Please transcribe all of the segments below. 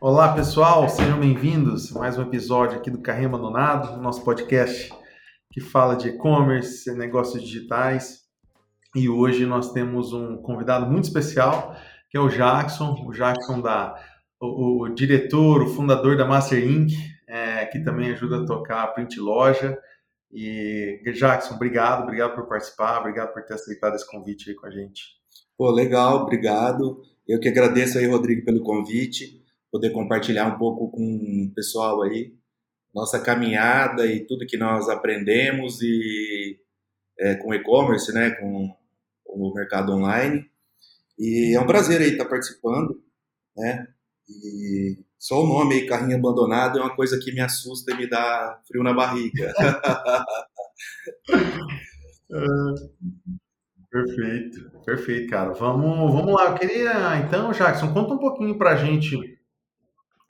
Olá pessoal, sejam bem-vindos a mais um episódio aqui do Carrinho Abandonado, nosso podcast que fala de e-commerce, negócios digitais. E hoje nós temos um convidado muito especial, que é o Jackson, o Jackson da o, o diretor, o fundador da Master Inc., é, que também ajuda a tocar a Print Loja. E Jackson, obrigado, obrigado por participar, obrigado por ter aceitado esse convite aí com a gente. Pô, legal, obrigado. Eu que agradeço aí, Rodrigo, pelo convite poder compartilhar um pouco com o pessoal aí nossa caminhada e tudo que nós aprendemos e é, com e-commerce, né, com, com, o mercado online. E é um prazer aí estar participando, né? E só o nome aí, carrinho abandonado, é uma coisa que me assusta e me dá frio na barriga. perfeito, perfeito, cara. Vamos, vamos lá. Eu queria, então, Jackson, conta um pouquinho pra gente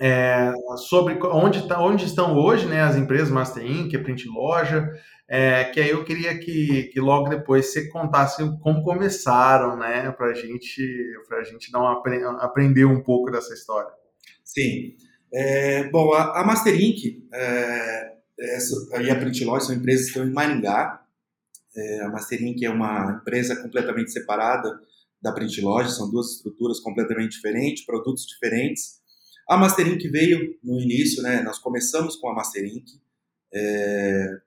é, sobre onde, tá, onde estão hoje né, as empresas Master Inc., Print Loja, é, que aí eu queria que, que logo depois você contasse como começaram, né, para gente, a gente dar uma, aprender um pouco dessa história. Sim. É, bom, a, a, Master Inc. É, e a Print Loja são empresas que estão em Maringá. É, a Master Inc. é uma empresa completamente separada da Print Loja, são duas estruturas completamente diferentes, produtos diferentes. A Master Inc. veio no início, né? Nós começamos com a Master Inc. É,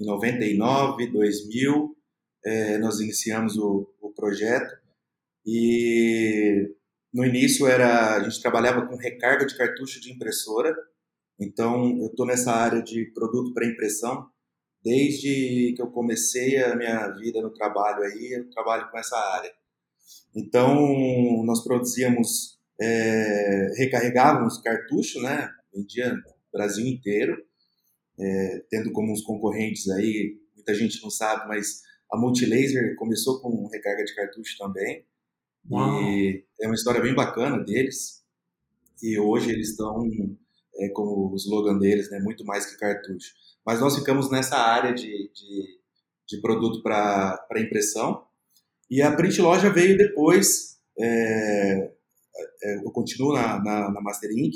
em 99, 2000, é, nós iniciamos o, o, projeto e no início era a gente trabalhava com recarga de cartucho de impressora. Então eu estou nessa área de produto para impressão desde que eu comecei a minha vida no trabalho aí, eu trabalho com essa área. Então nós produzíamos é, recarregávamos cartucho, né? Vendia no Brasil inteiro, é, tendo como uns concorrentes aí, muita gente não sabe, mas a Multilaser começou com recarga de cartucho também. Uau. E é uma história bem bacana deles. E hoje eles estão, é, como o slogan deles, né, muito mais que cartucho. Mas nós ficamos nessa área de, de, de produto para impressão. E a Print Loja veio depois, é, é, eu continuo na, na, na Master Inc.,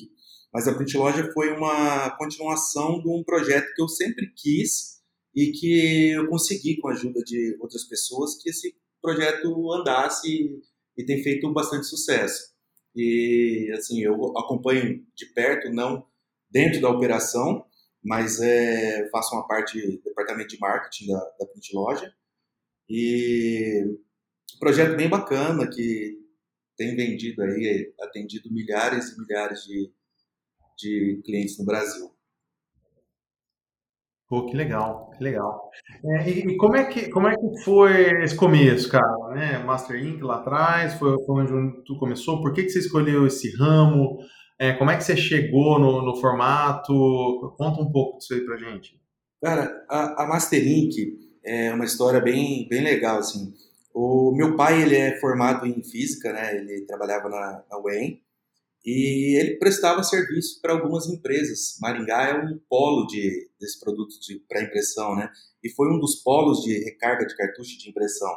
mas a Print Loja foi uma continuação de um projeto que eu sempre quis e que eu consegui com a ajuda de outras pessoas que esse projeto andasse e, e tem feito bastante sucesso. E assim, eu acompanho de perto, não dentro da operação, mas é, faço uma parte do departamento de marketing da, da Print Loja. E um projeto bem bacana que tem vendido aí, atendido milhares e milhares de, de clientes no Brasil. Pô, que legal, que legal. É, e, e, como, é que, como é que foi esse começo, cara? Né? Master Inc. lá atrás, foi, onde tu começou? Por que, que você escolheu esse ramo? É, como é que você chegou no, no formato? Conta um pouco disso aí pra gente. Cara, a, a Inc. é uma história bem, bem legal, assim. O meu pai, ele é formado em física, né? Ele trabalhava na, na UEM e ele prestava serviço para algumas empresas. Maringá é um polo de, desse produto de, para impressão, né? E foi um dos polos de recarga de cartucho de impressão.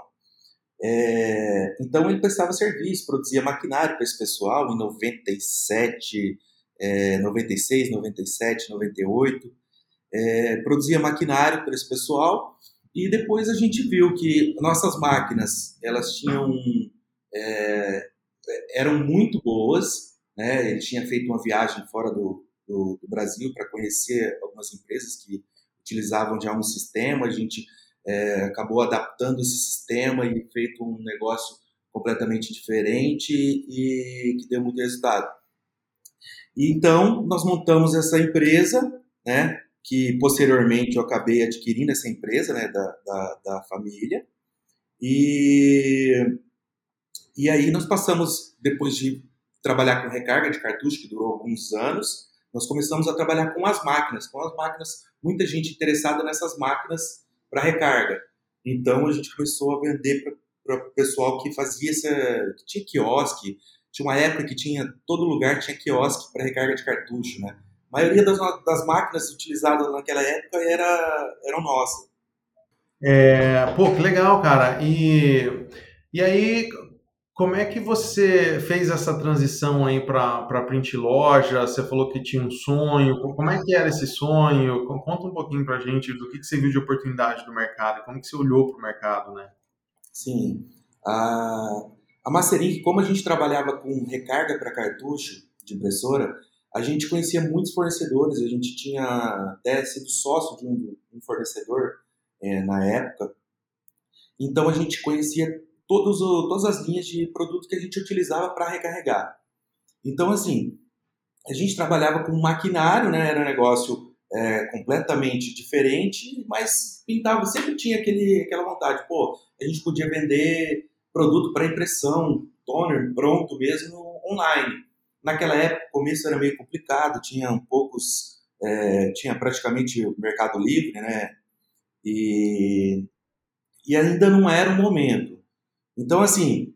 É, então ele prestava serviço, produzia maquinário para esse pessoal em 97, é, 96, 97, 98. É, produzia maquinário para esse pessoal e depois a gente viu que nossas máquinas, elas tinham, é, eram muito boas, né? Ele tinha feito uma viagem fora do, do, do Brasil para conhecer algumas empresas que utilizavam já um sistema, a gente é, acabou adaptando esse sistema e feito um negócio completamente diferente e que deu muito resultado. Então, nós montamos essa empresa, né? que posteriormente eu acabei adquirindo essa empresa né, da, da, da família. E, e aí nós passamos, depois de trabalhar com recarga de cartucho, que durou alguns anos, nós começamos a trabalhar com as máquinas, com as máquinas, muita gente interessada nessas máquinas para recarga. Então a gente começou a vender para o pessoal que fazia essa, que tinha quiosque, tinha uma época que tinha todo lugar tinha quiosque para recarga de cartucho, né? A maioria das, das máquinas utilizadas naquela época era, eram nossas. É, pô, que legal, cara. E, e aí, Como é que você fez essa transição aí para print loja? Você falou que tinha um sonho. Como é que era esse sonho? Conta um pouquinho para a gente do que, que você viu de oportunidade do mercado, como que você olhou para o mercado, né? Sim. A, a Masterink, como a gente trabalhava com recarga para cartucho de impressora, a gente conhecia muitos fornecedores. A gente tinha até sido sócio de um, um fornecedor é, na época. Então a gente conhecia todos o, todas as linhas de produto que a gente utilizava para recarregar. Então, assim, a gente trabalhava com maquinário, né? Era um negócio é, completamente diferente, mas pintava, sempre tinha aquele, aquela vontade, pô, a gente podia vender produto para impressão, toner pronto mesmo online. Naquela época, o começo era meio complicado, tinha poucos, é, tinha praticamente o mercado livre, né? E, e ainda não era o momento. Então, assim,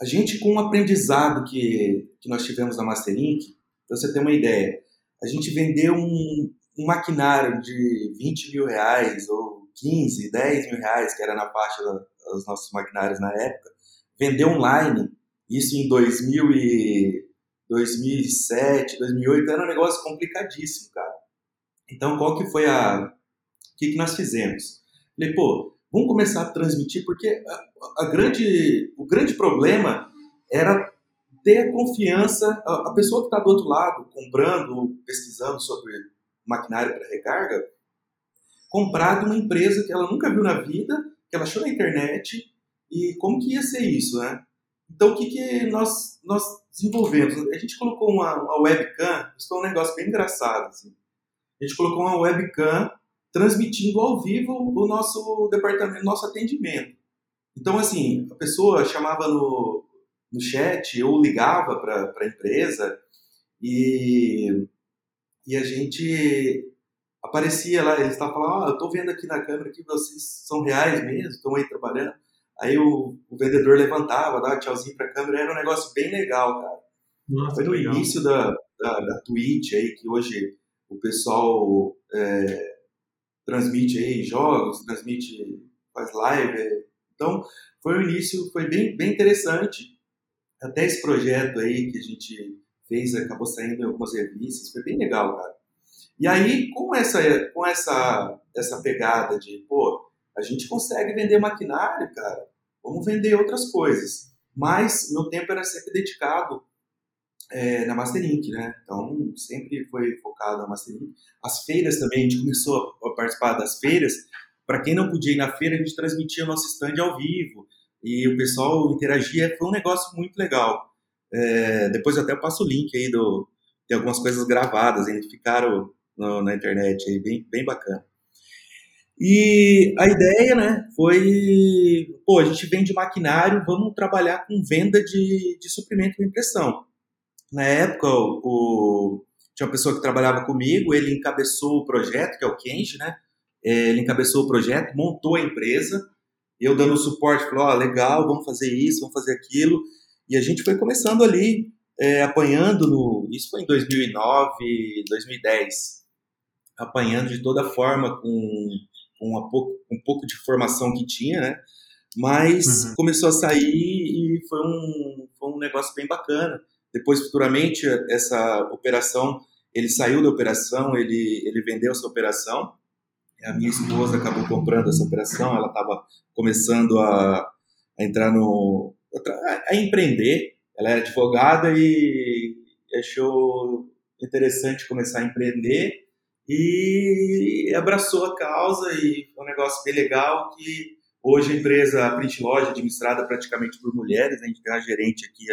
a gente com o aprendizado que, que nós tivemos na Masterink, para você ter uma ideia, a gente vendeu um, um maquinário de 20 mil reais ou 15, 10 mil reais, que era na faixa dos nossos maquinários na época, vendeu online, isso em 2000 e 2007, 2008, era um negócio complicadíssimo, cara. Então, qual que foi a... O que, que nós fizemos? Falei, pô, Vamos começar a transmitir, porque a, a grande, o grande problema era ter a confiança, a, a pessoa que está do outro lado, comprando, pesquisando sobre maquinário para recarga, comprar de uma empresa que ela nunca viu na vida, que ela achou na internet, e como que ia ser isso, né? Então, o que, que nós, nós desenvolvemos? A gente colocou uma, uma webcam, isso foi um negócio bem engraçado, assim. A gente colocou uma webcam transmitindo ao vivo o nosso departamento, nosso atendimento. Então, assim, a pessoa chamava no, no chat ou ligava para a empresa e, e a gente aparecia lá, eles estavam falando, ah, eu estou vendo aqui na câmera que vocês são reais mesmo, estão aí trabalhando. Aí o, o vendedor levantava, dava tchauzinho para a câmera, era um negócio bem legal, cara. Nossa, Foi no legal. início da, da, da Twitch aí, que hoje o pessoal é, transmite aí jogos, transmite, faz live. Então, foi um início, foi bem, bem interessante. Até esse projeto aí que a gente fez, acabou saindo em algumas revistas, foi bem legal, cara. E aí, com essa, com essa, essa pegada de, pô, a gente consegue vender maquinário, cara, vamos vender outras coisas. Mas meu tempo era sempre dedicado é, na Masterink, né? Então, sempre foi focado na Masterink. As feiras também, a gente começou a participar das feiras. Para quem não podia ir na feira, a gente transmitia o nosso stand ao vivo. E o pessoal interagia, foi um negócio muito legal. É, depois até eu passo o link aí do, de algumas coisas gravadas, eles ficaram no, na internet aí, bem, bem bacana. E a ideia, né, foi, pô, a gente vende maquinário, vamos trabalhar com venda de, de suprimento de impressão. Na época, o, tinha uma pessoa que trabalhava comigo, ele encabeçou o projeto, que é o Kenji, né? É, ele encabeçou o projeto, montou a empresa, eu dando suporte, falou, ó, oh, legal, vamos fazer isso, vamos fazer aquilo, e a gente foi começando ali, é, apanhando no, isso foi em 2009, 2010, apanhando de toda forma com, com um, pouco, um pouco de formação que tinha, né? Mas uhum. começou a sair e foi um, foi um negócio bem bacana. Depois, futuramente, essa operação, ele saiu da operação, ele, ele vendeu essa operação. A minha esposa acabou comprando essa operação, ela estava começando a, a, entrar no. A, a, empreender. Ela era advogada e achou interessante começar a empreender e abraçou a causa e foi um negócio bem legal que hoje a empresa a Print Loja administrada praticamente por mulheres, a gente tem uma gerente aqui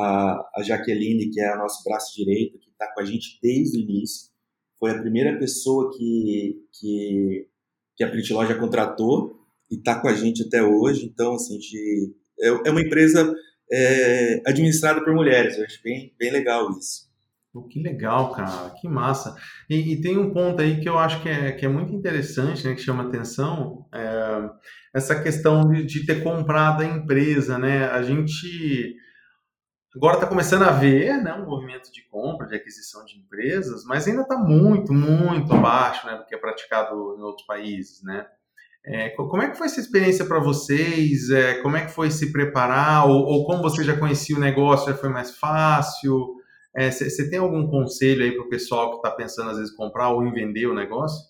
a, a Jaqueline, que é o nosso braço direito, que está com a gente desde o início, foi a primeira pessoa que, que, que a Print Loja contratou e está com a gente até hoje. Então, assim, é, é uma empresa é, administrada por mulheres. Eu acho bem, bem legal isso. que legal, cara, que massa. E, e, tem um ponto aí que eu acho que é, que é muito interessante, né, que chama atenção, é, essa questão de, de ter comprado a empresa, né? A gente Agora está começando a ver né, um movimento de compra, de aquisição de empresas, mas ainda está muito, muito abaixo né, do que é praticado em outros países. Né? É, como é que foi essa experiência para vocês? É, como é que foi se preparar? Ou, ou, como você já conhecia o negócio, já foi mais fácil? Você é, tem algum conselho aí para o pessoal que está pensando às vezes comprar ou em vender o negócio?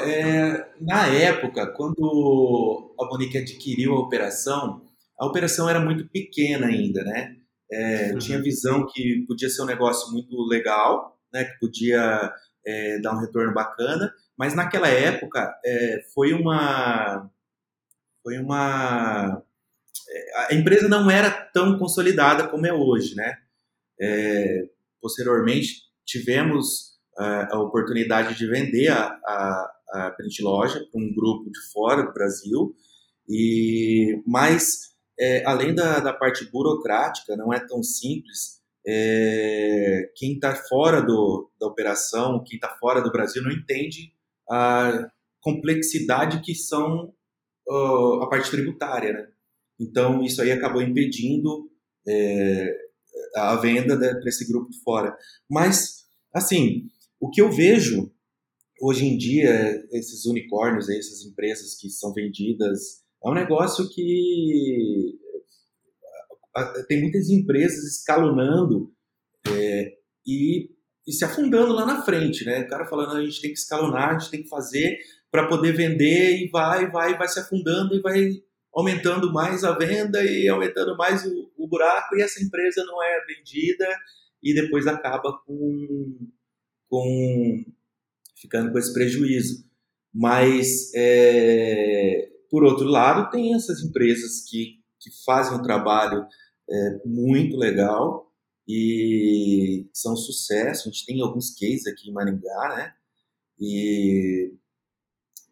É, na época, quando a Monique adquiriu a operação, a operação era muito pequena ainda, né? É, uhum. Tinha visão que podia ser um negócio muito legal, né? Que podia é, dar um retorno bacana, mas naquela época é, foi uma foi uma é, a empresa não era tão consolidada como é hoje, né? É, posteriormente tivemos a, a, oportunidade de vender a, a, a Print Loja para um grupo de fora do Brasil e mas é, além da, da parte burocrática não é tão simples é, quem está fora do, da operação, quem está fora do Brasil não entende a complexidade que são uh, a parte tributária, né? Então isso aí acabou impedindo é, a venda para esse grupo de fora. Mas assim, o que eu vejo hoje em dia esses unicórnios, essas empresas que são vendidas, é um negócio que tem muitas empresas escalonando é, e, e, se afundando lá na frente, né? O cara falando, a gente tem que escalonar, a gente tem que fazer para poder vender e vai, vai, vai se afundando e vai aumentando mais a venda e aumentando mais o, o buraco e essa empresa não é vendida e depois acaba com, com ficando com esse prejuízo. Mas, é, por outro lado, tem essas empresas que, que fazem um trabalho é, muito legal e são um sucesso. A gente tem alguns cases aqui em Maringá, né? E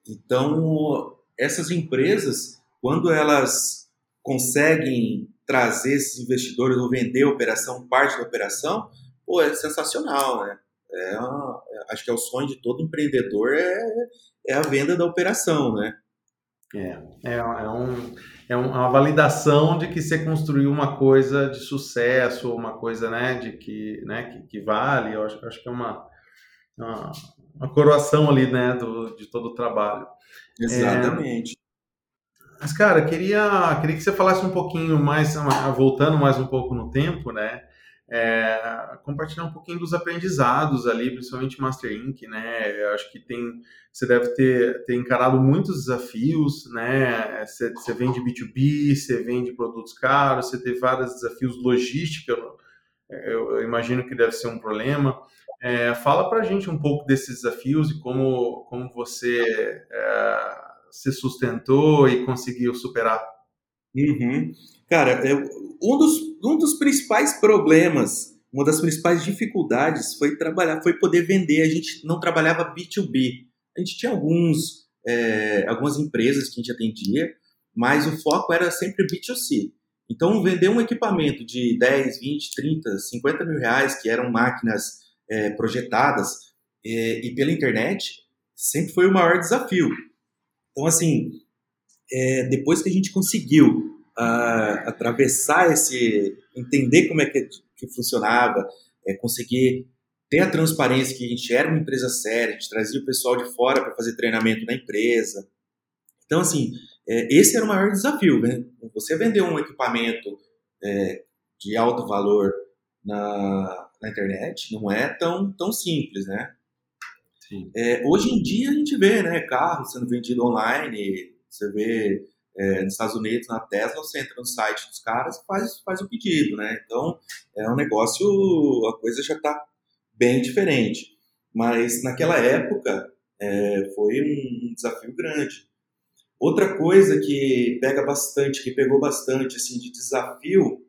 então essas empresas, quando elas conseguem trazer esses investidores ou vender a operação, parte da operação, pô, é sensacional, né? É é, acho que é o sonho de todo empreendedor é, é a venda da operação, né? É, é, é um é uma validação de que você construiu uma coisa de sucesso, uma coisa né, de que, né, que, que vale. Eu acho, acho que é uma, uma, uma, coroação ali né, do, de todo o trabalho. Exatamente. É, mas, cara, queria, queria que você falasse um pouquinho mais, voltando mais um pouco no tempo, né? É, compartilhar um pouquinho dos aprendizados ali, principalmente Master Inc, né? Eu acho que tem, você deve ter, ter encarado muitos desafios, né? Você, você vende B2B, você vende produtos caros, você teve vários desafios logística, eu, eu, imagino que deve ser um problema. É, fala para a gente um pouco desses desafios e como, como você é, se sustentou e conseguiu superar. Uhum. Cara, eu, um, dos, um dos principais problemas, uma das principais dificuldades foi trabalhar, foi poder vender. A gente não trabalhava B2B. A gente tinha alguns, é, algumas empresas que a gente atendia, mas o foco era sempre B2C. Então, vender um equipamento de 10, 20, 30, 50 mil reais, que eram máquinas é, projetadas, é, e pela internet, sempre foi o maior desafio. Então, assim, é, depois que a gente conseguiu uh, atravessar esse, entender como é que, que funcionava, é, conseguir ter a transparência que a gente era uma empresa séria, a gente trazia o pessoal de fora para fazer treinamento na empresa. Então, assim, é, esse era o maior desafio, né? Você vender um equipamento é, de alto valor na, na, internet não é tão, tão simples, né? É, hoje em dia a gente vê, né, carro sendo vendido online, você vê é, nos Estados Unidos, na Tesla, você entra no site dos caras e faz, faz o pedido, né? Então, é um negócio, a coisa já está bem diferente. Mas naquela época é, foi um desafio grande. Outra coisa que pega bastante, que pegou bastante assim de desafio,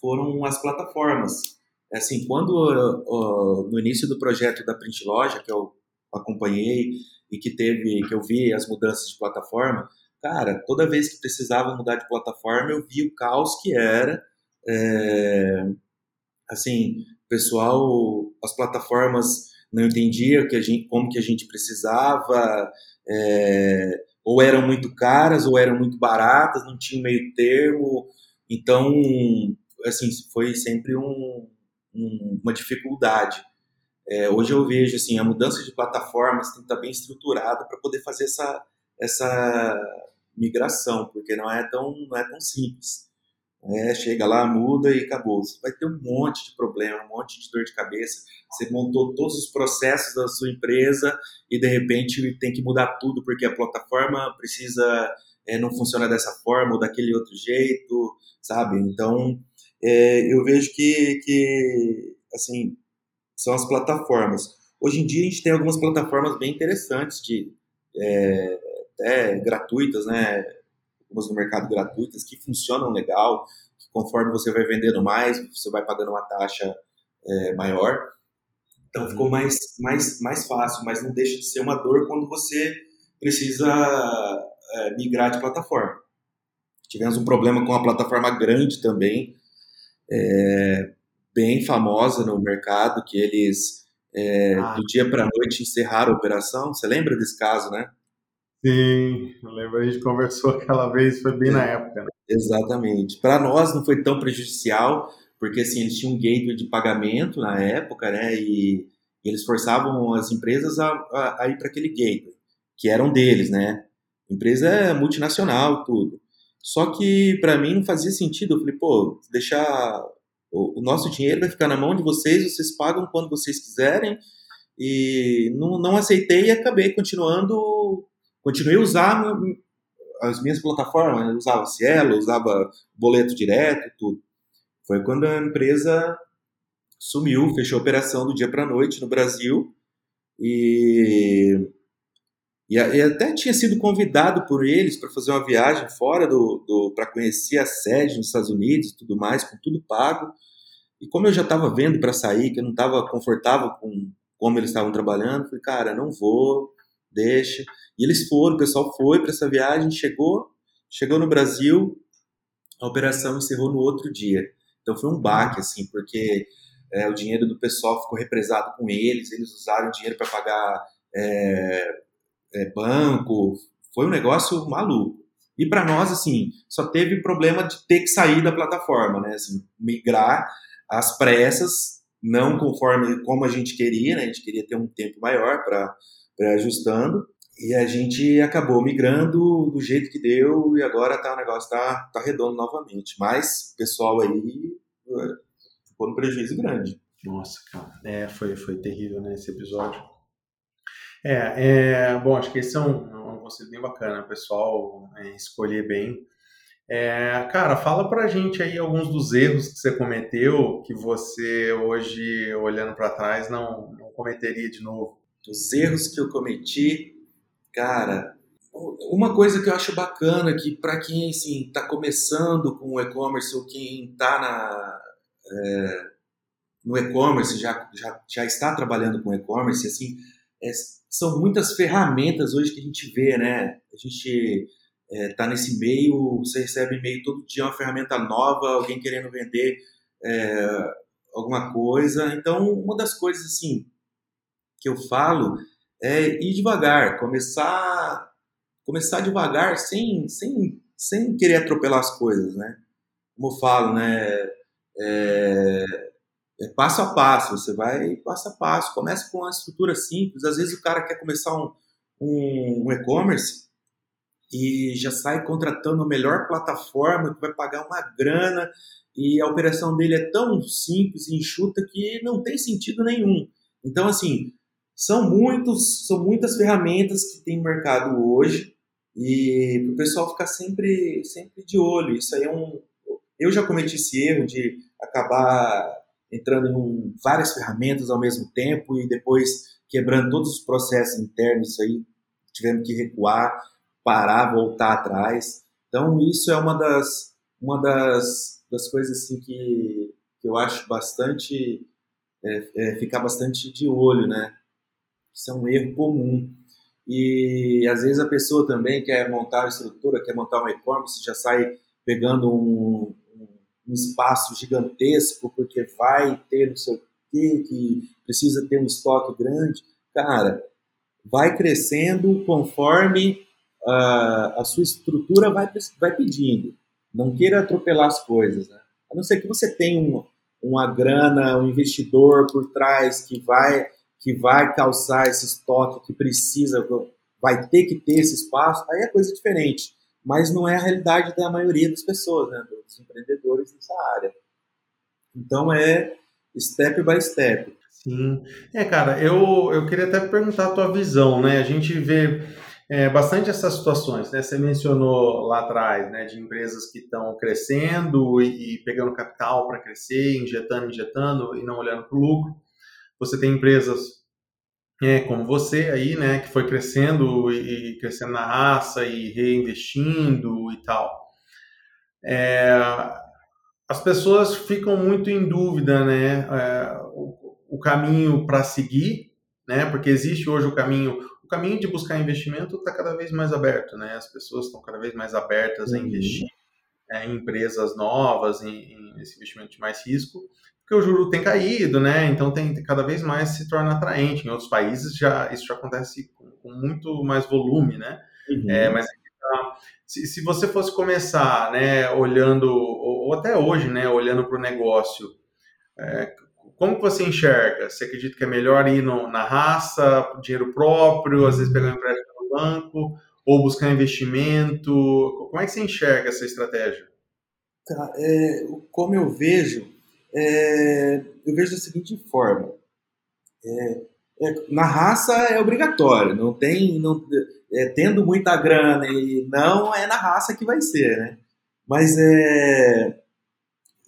foram as plataformas. É assim, quando uh, no início do projeto da Print Loja, que eu acompanhei e que teve, que eu vi as mudanças de plataforma, cara, toda vez que precisava mudar de plataforma, eu vi o caos que era. É, assim, pessoal, as plataformas não entendiam que a gente, como que a gente precisava, é, ou eram muito caras, ou eram muito baratas, não tinha meio termo. Então, assim, foi sempre um, um, uma dificuldade. É, hoje eu vejo assim a mudança de plataformas tem que estar bem estruturada para poder fazer essa essa migração, porque não é tão, não é tão simples. É, chega lá, muda e acabou. Você vai ter um monte de problema, um monte de dor de cabeça. Você montou todos os processos da sua empresa e de repente tem que mudar tudo porque a plataforma precisa é, não funciona dessa forma ou daquele outro jeito, sabe? Então é, eu vejo que, que assim são as plataformas. Hoje em dia a gente tem algumas plataformas bem interessantes de é, até gratuitas, né? algumas no mercado gratuitas que funcionam legal, que conforme você vai vendendo mais, você vai pagando uma taxa é, maior. Então ficou uhum. mais, mais, mais fácil, mas não deixa de ser uma dor quando você precisa é, migrar de plataforma. Tivemos um problema com a plataforma grande também, é, bem famosa no mercado, que eles é, ah, do dia para a noite encerraram a operação. Você lembra desse caso, né? Sim, eu lembro, a gente conversou aquela vez, foi bem na época. Né? Exatamente. Para nós não foi tão prejudicial, porque assim, eles tinham um gateway de pagamento na época, né? E, e eles forçavam as empresas a, a, a ir para aquele gateway, que eram deles, né? empresa é multinacional tudo. Só que para mim não fazia sentido. Eu falei, pô, deixar o, o nosso dinheiro vai ficar na mão de vocês, vocês pagam quando vocês quiserem. E não, não aceitei e acabei continuando continuei a usar as minhas plataformas, eu usava Cielo, usava boleto direto, tudo. Foi quando a empresa sumiu, fechou a operação do dia para a noite no Brasil e, e, e, até tinha sido convidado por eles para fazer uma viagem fora do, do para conhecer a sede nos Estados Unidos e tudo mais, com tudo pago. E como eu já estava vendo para sair, que eu não estava confortável com como eles estavam trabalhando, falei, cara, não vou, deixa. E eles foram, o pessoal foi para essa viagem, chegou, chegou no Brasil, a operação encerrou no outro dia. Então foi um baque, assim, porque é, o dinheiro do pessoal ficou represado com eles, eles usaram o dinheiro para pagar é, é, banco, foi um negócio maluco. E para nós, assim, só teve problema de ter que sair da plataforma, né? Assim, migrar às pressas, não conforme como a gente queria, né? A gente queria ter um tempo maior para ajustando. E a gente acabou migrando do jeito que deu e agora tá, o negócio tá, tá redondo novamente. Mas o pessoal aí é, ficou num prejuízo grande. Nossa, cara. É, foi, foi terrível, né, esse episódio. É, é bom, acho que esse é um, um bem bacana, pessoal é, escolher bem. É, cara, fala pra gente aí alguns dos erros que você cometeu que você hoje, olhando para trás, não, não cometeria de novo. Os erros que eu cometi Cara, uma coisa que eu acho bacana que para quem assim está começando com o e-commerce ou quem está é, no e-commerce já, já, já está trabalhando com e-commerce assim é, são muitas ferramentas hoje que a gente vê né a gente está é, nesse meio você recebe e-mail todo dia uma ferramenta nova alguém querendo vender é, alguma coisa então uma das coisas assim que eu falo é ir devagar, começar começar devagar sem, sem, sem querer atropelar as coisas, né? Como eu falo, né? É, é passo a passo, você vai passo a passo, começa com uma estrutura simples. Às vezes o cara quer começar um, um, um e-commerce e já sai contratando a melhor plataforma que vai pagar uma grana e a operação dele é tão simples e enxuta que não tem sentido nenhum. Então, assim, são, muitos, são muitas ferramentas que tem mercado hoje e para o pessoal ficar sempre, sempre de olho. Isso aí é um. Eu já cometi esse erro de acabar entrando em várias ferramentas ao mesmo tempo e depois quebrando todos os processos internos. Aí tivemos que recuar, parar, voltar atrás. Então, isso é uma das, uma das, das coisas assim, que, que eu acho bastante. É, é, ficar bastante de olho, né? Isso é um erro comum. E às vezes a pessoa também quer montar uma estrutura, quer montar um e-commerce, já sai pegando um, um, espaço gigantesco porque vai ter não sei o quê, que precisa ter um estoque grande. Cara, vai crescendo conforme a, a sua estrutura vai, vai pedindo. Não queira atropelar as coisas. Né? A não ser que você tenha um, uma grana, um investidor por trás que vai que vai calçar esse estoque que precisa, vai ter que ter esse espaço, aí é coisa diferente. Mas não é a realidade da maioria das pessoas, né, dos empreendedores nessa área. Então é step by step. Sim. É, cara, eu, eu queria até perguntar a tua visão, né? A gente vê é, bastante essas situações, né? Você mencionou lá atrás, né, de empresas que estão crescendo e, e, pegando capital para crescer, injetando, injetando e não olhando para o lucro. Você tem empresas é, como você aí, né, que foi crescendo e, e crescendo na raça e reinvestindo e tal. É, as pessoas ficam muito em dúvida, né, é, o, o caminho para seguir, né, porque existe hoje o caminho caminho de buscar investimento está cada vez mais aberto, né? As pessoas estão cada vez mais abertas uhum. a investir é, em empresas novas, em, em, esse investimento de mais risco, porque o juro tem caído, né? Então tem cada vez mais se torna atraente. Em outros países já isso já acontece com, com muito mais volume, né? Uhum. É, mas tá, se, se, você fosse começar, né, olhando ou, ou até hoje, né, olhando para o negócio, é, como que você enxerga? Você acredita que é melhor ir no, na raça, dinheiro próprio, às vezes pegar um empréstimo no banco, ou buscar investimento? Como é que você enxerga essa estratégia? Tá, é, como eu vejo, é, eu vejo da seguinte forma: é, é na raça é obrigatório, não tem, não, é, tendo muita grana e não é na raça que vai ser, né? Mas é,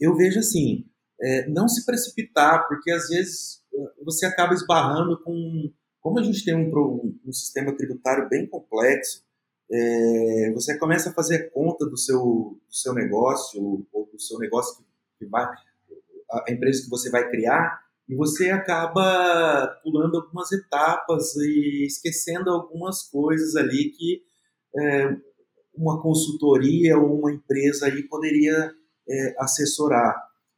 eu vejo assim, é, não se precipitar, porque às vezes você acaba esbarrando com. Como a gente tem um, um sistema tributário bem complexo, é, você começa a fazer conta do seu, do seu negócio, ou do seu negócio que, que vai. A empresa que você vai criar, e você acaba pulando algumas etapas e esquecendo algumas coisas ali que é, uma consultoria ou uma empresa aí poderia é, assessorar.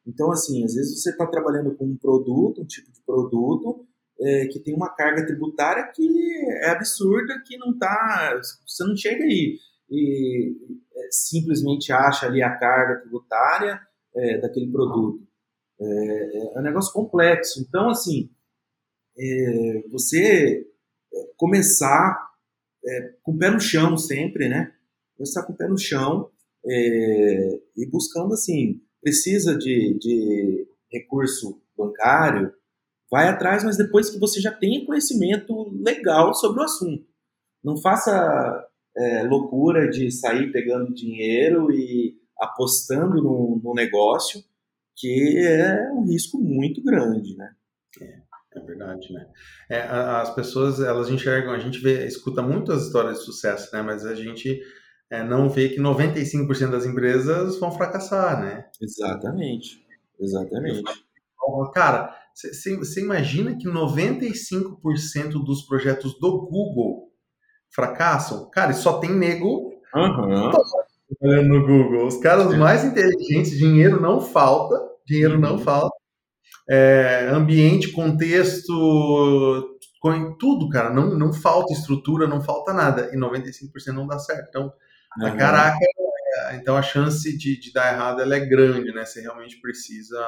Então, assim, às vezes você está trabalhando com um produto, um tipo de produto, é, que tem uma carga tributária que é absurda, que não está. Você não chega aí e é, simplesmente acha ali a carga tributária é, daquele produto. É, é, um negócio complexo. Então, assim, é, você é, começar com o pé no chão sempre, né? Começar com o pé no chão e buscando, assim, precisa de, de recurso bancário, vai atrás, mas depois que você já tenha conhecimento legal sobre o assunto. Não faça é, loucura de sair pegando dinheiro e apostando no, no, negócio, que é um risco muito grande, né? É, é verdade, né? É, as pessoas, elas enxergam, a gente vê, escuta muitas histórias de sucesso, né? Mas a gente é, não vê que 95% das empresas vão fracassar, né? Exatamente, exatamente. Cara, você imagina que 95% dos projetos do Google fracassam? Cara, só tem nego uhum. No Google. Os caras mais inteligentes, dinheiro não falta, dinheiro uhum. não falta. É, ambiente, contexto, tudo, cara, não, não falta estrutura, não falta nada. E 95% não dá certo. Então, Uhum. Caraca, então a chance de, de, dar errado ela é grande, né? Você realmente precisa.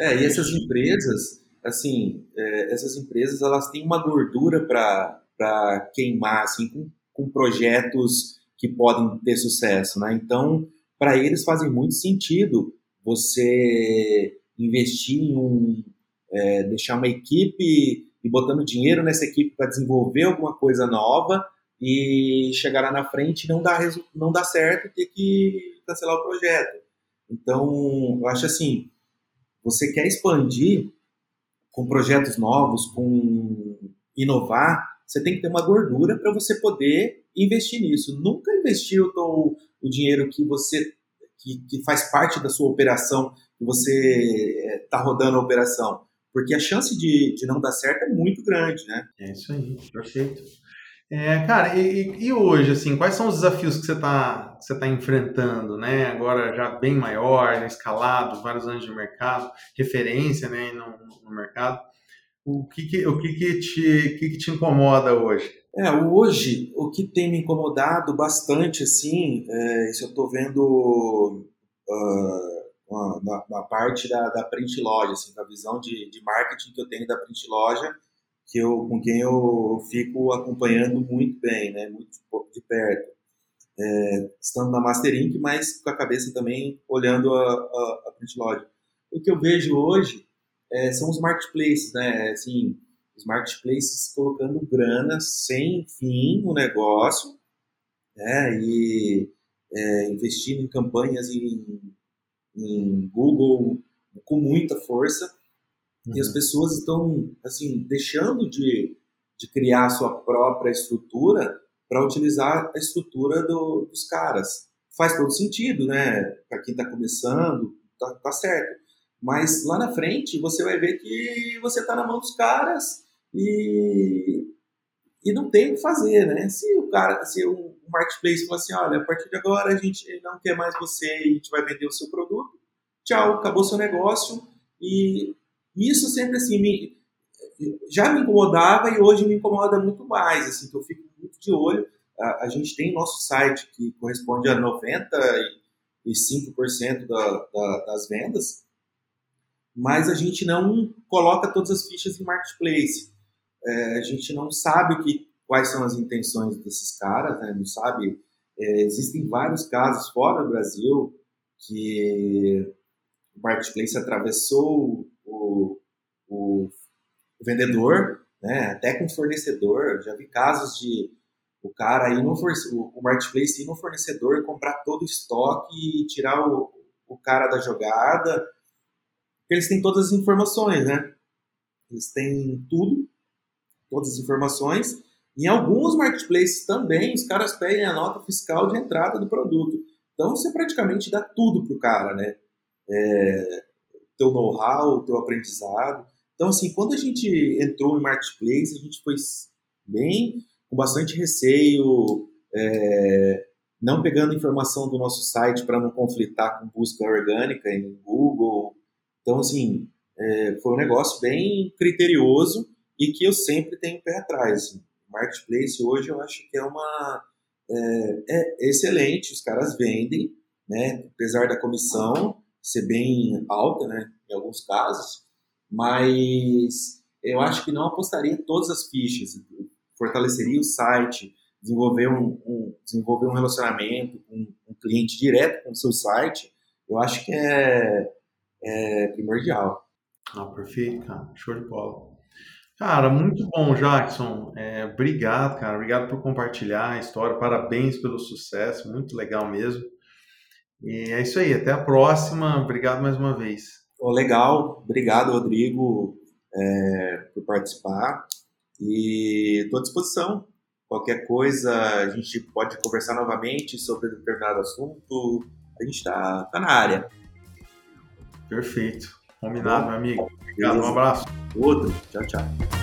É, e essas empresas, assim, é, essas empresas elas têm uma gordura para queimar, assim, com, com projetos que podem ter sucesso, né? Então, para eles fazem muito sentido você investir em um, é, deixar uma equipe e botando dinheiro nessa equipe para desenvolver alguma coisa nova e chegar lá na frente e não dá, não dá certo ter que cancelar o projeto. Então, eu acho assim, você quer expandir com projetos novos, com inovar, você tem que ter uma gordura para você poder investir nisso. Nunca investir o, o dinheiro que você que, que, faz parte da sua operação, que você está eh, rodando a operação, porque a chance de, de não dar certo é muito grande, né? É isso aí, perfeito. É, cara, e, e, hoje, assim, quais são os desafios que você está você tá enfrentando, né? Agora já bem maior, escalado, vários anos de mercado, referência, né, no, no mercado. O que que, o que, que, te, que, que te incomoda hoje? É, hoje, o que tem me incomodado bastante, assim, é, isso eu estou vendo uh, na, na, parte da, da print loja, assim, da visão de, de marketing que eu tenho da print loja, que eu, com quem eu fico acompanhando muito bem, né, muito de perto. É, estando na Master Inc., mas com a cabeça também olhando a, a, a Print Lodge. O que eu vejo hoje é, são os marketplaces, né? Assim, os marketplaces colocando grana sem fim no negócio, né? E é, investindo em campanhas em, em Google com muita força uhum. e as uhum. pessoas estão assim deixando de, de criar sua própria estrutura para utilizar a estrutura do, dos caras. Faz todo sentido, né? Para quem está começando, tá, tá certo. Mas lá na frente você vai ver que você está na mão dos caras e, e não tem o que fazer, né? Se o cara, se o marketplace falar assim, olha, a partir de agora a gente não quer mais você e a gente vai vender o seu produto, tchau, acabou seu negócio. E isso sempre assim me, já me incomodava e hoje me incomoda muito mais, assim, que eu fico muito de olho. A, a gente tem nosso site que corresponde a 95% da, da, das vendas, mas a gente não coloca todas as fichas em marketplace. É, a gente não sabe que, quais são as intenções desses caras, né? não sabe. É, existem vários casos fora do Brasil que o marketplace atravessou o, o, o vendedor, né? até com fornecedor. Já vi casos de o cara ir no o marketplace ir no fornecedor comprar todo o estoque e tirar o, o cara da jogada eles têm todas as informações, né? Eles têm tudo, todas as informações. Em alguns marketplaces também, os caras pedem a nota fiscal de entrada do produto. Então, você praticamente dá tudo pro cara, né? É, teu know-how, teu aprendizado. Então, assim, quando a gente entrou em marketplace, a gente foi bem, com bastante receio, é, não pegando informação do nosso site para não conflitar com busca orgânica em Google, então, assim, é, foi um negócio bem criterioso e que eu sempre tenho pé atrás. Assim. Marketplace hoje eu acho que é uma é, é, excelente, os caras vendem, né? Apesar da comissão ser bem alta, né? Em alguns casos, mas eu acho que não apostaria em todas as fichas. Fortaleceria o site, desenvolver um, um desenvolver um relacionamento com um cliente direto com o seu site. Eu acho que é é primordial. Ah, perfeito, cara. Show de bola. Cara, muito bom, Jackson. É, obrigado, cara. Obrigado por compartilhar a história. Parabéns pelo sucesso. Muito legal mesmo. E é isso aí. Até a próxima. Obrigado mais uma vez. Oh, legal. Obrigado, Rodrigo, é, por participar. E estou à disposição. Qualquer coisa, a gente pode conversar novamente sobre determinado assunto. A gente está tá na área. Perfeito. Combinado, meu amigo. Obrigado, um abraço. Outro. Tchau, tchau.